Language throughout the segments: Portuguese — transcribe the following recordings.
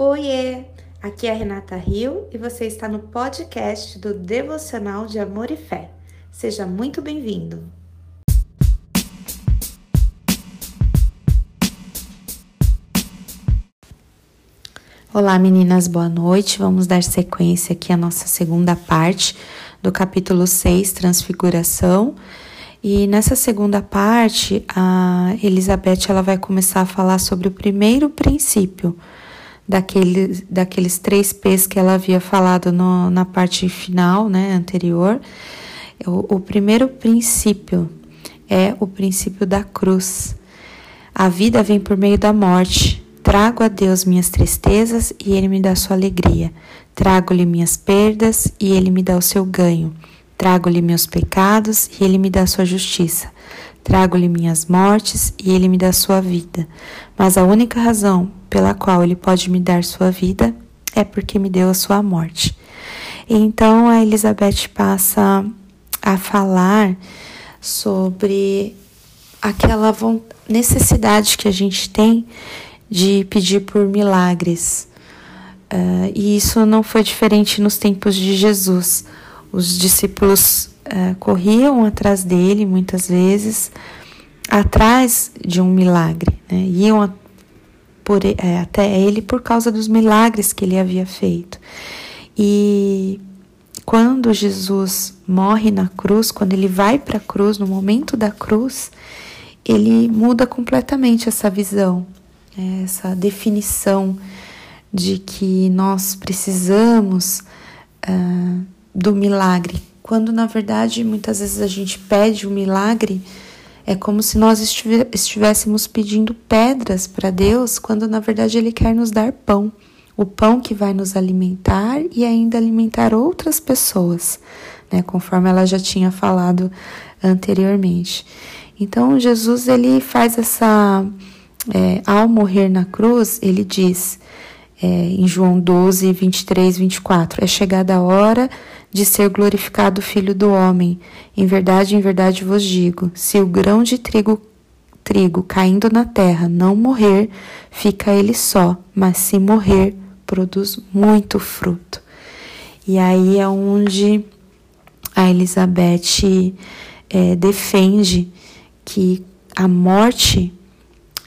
Oiê! Aqui é a Renata Rio e você está no podcast do Devocional de Amor e Fé. Seja muito bem-vindo! Olá meninas, boa noite. Vamos dar sequência aqui à nossa segunda parte do capítulo 6, Transfiguração. E nessa segunda parte, a Elizabeth ela vai começar a falar sobre o primeiro princípio daquele, daqueles três P's que ela havia falado no, na parte final, né, anterior. O, o primeiro princípio é o princípio da cruz. A vida vem por meio da morte. Trago a Deus minhas tristezas e Ele me dá sua alegria. Trago-lhe minhas perdas e Ele me dá o seu ganho. Trago-lhe meus pecados e ele me dá sua justiça. Trago-lhe minhas mortes e ele me dá sua vida. Mas a única razão pela qual ele pode me dar sua vida é porque me deu a sua morte. Então a Elizabeth passa a falar sobre aquela necessidade que a gente tem de pedir por milagres. Uh, e isso não foi diferente nos tempos de Jesus. Os discípulos uh, corriam atrás dele muitas vezes, atrás de um milagre, né? iam a, por, é, até ele por causa dos milagres que ele havia feito. E quando Jesus morre na cruz, quando ele vai para a cruz, no momento da cruz, ele muda completamente essa visão, né? essa definição de que nós precisamos. Uh, do milagre, quando na verdade muitas vezes a gente pede um milagre, é como se nós estivéssemos pedindo pedras para Deus, quando na verdade Ele quer nos dar pão. O pão que vai nos alimentar e ainda alimentar outras pessoas, né, conforme ela já tinha falado anteriormente. Então Jesus ele faz essa, é, ao morrer na cruz, ele diz é, em João 12, 23, 24: É chegada a hora de ser glorificado o Filho do Homem. Em verdade, em verdade vos digo: se o grão de trigo, trigo caindo na terra não morrer, fica ele só, mas se morrer, produz muito fruto. E aí é onde a Elizabeth é, defende que a morte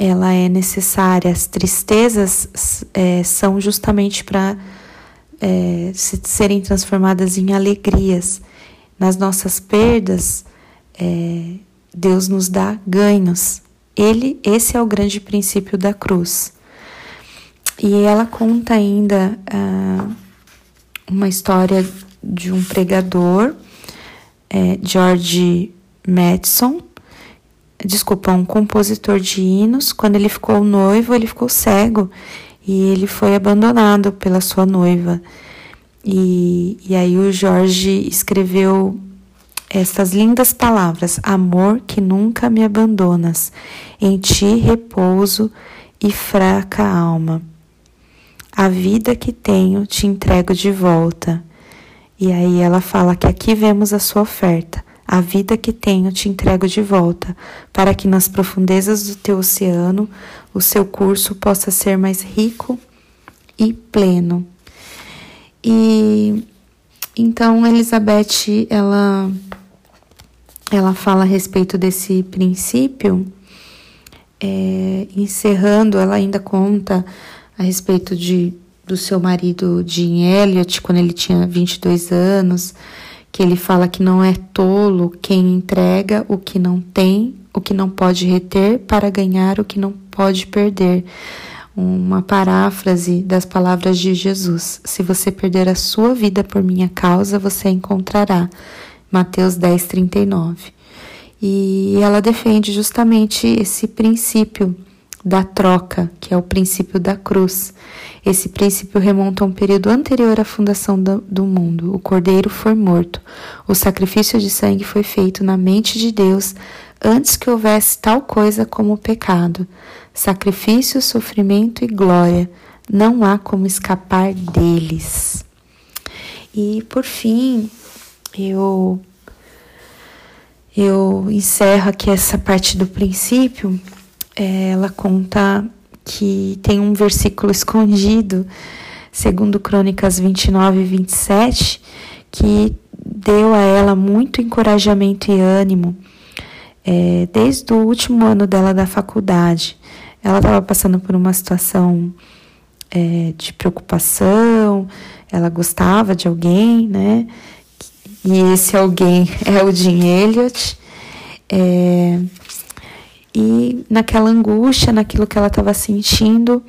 ela é necessária, as tristezas é, são justamente para é, serem transformadas em alegrias. Nas nossas perdas, é, Deus nos dá ganhos. Ele, esse é o grande princípio da cruz. E ela conta ainda ah, uma história de um pregador, é, George Madison, desculpa, um compositor de hinos. Quando ele ficou noivo, ele ficou cego e ele foi abandonado pela sua noiva. E, e aí o Jorge escreveu estas lindas palavras: Amor que nunca me abandonas, em ti repouso e fraca alma. A vida que tenho te entrego de volta. E aí ela fala que aqui vemos a sua oferta. A vida que tenho te entrego de volta, para que nas profundezas do teu oceano o seu curso possa ser mais rico e pleno. E então Elizabeth ela ela fala a respeito desse princípio, é, encerrando, ela ainda conta a respeito de, do seu marido Jim Elliot, quando ele tinha 22 anos, que ele fala que não é tolo quem entrega o que não tem, o que não pode reter, para ganhar o que não pode perder. Uma paráfrase das palavras de Jesus: Se você perder a sua vida por minha causa, você a encontrará. Mateus 10, 39. E ela defende justamente esse princípio da troca, que é o princípio da cruz. Esse princípio remonta a um período anterior à fundação do, do, mundo. O cordeiro foi morto. O sacrifício de sangue foi feito na mente de Deus antes que houvesse tal coisa como o pecado. Sacrifício, sofrimento e glória. Não há como escapar deles. E por fim, eu eu encerro aqui essa parte do princípio ela conta que tem um versículo escondido, segundo Crônicas 29 e 27, que deu a ela muito encorajamento e ânimo é, desde o último ano dela da faculdade. Ela estava passando por uma situação é, de preocupação, ela gostava de alguém, né? E esse alguém é o Jim Elliot. É, e naquela angústia, naquilo que ela estava sentindo,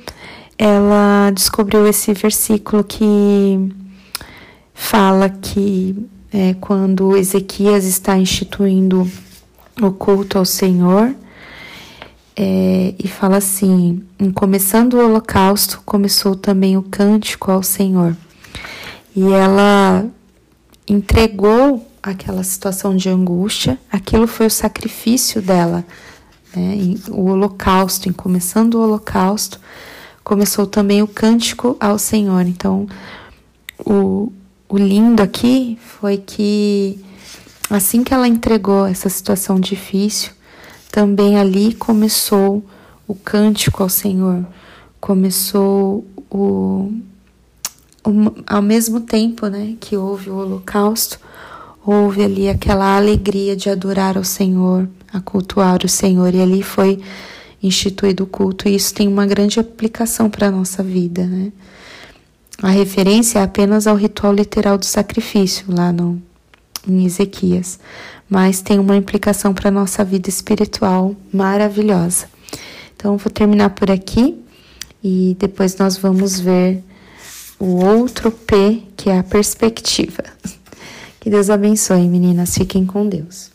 ela descobriu esse versículo que fala que é, quando Ezequias está instituindo o culto ao Senhor, é, e fala assim: começando o holocausto, começou também o cântico ao Senhor. E ela entregou aquela situação de angústia, aquilo foi o sacrifício dela, né? o holocausto, em começando o holocausto, começou também o cântico ao Senhor. Então, o, o lindo aqui foi que assim que ela entregou essa situação difícil, também ali começou o cântico ao Senhor, começou o, ao mesmo tempo, né, que houve o holocausto, houve ali aquela alegria de adorar ao Senhor, a cultuar o Senhor, e ali foi instituído o culto, e isso tem uma grande aplicação para a nossa vida, né? A referência é apenas ao ritual literal do sacrifício, lá no, em Ezequias, mas tem uma implicação para a nossa vida espiritual maravilhosa. Então, vou terminar por aqui e depois nós vamos ver o outro P, que é a perspectiva. Que Deus abençoe, meninas. Fiquem com Deus.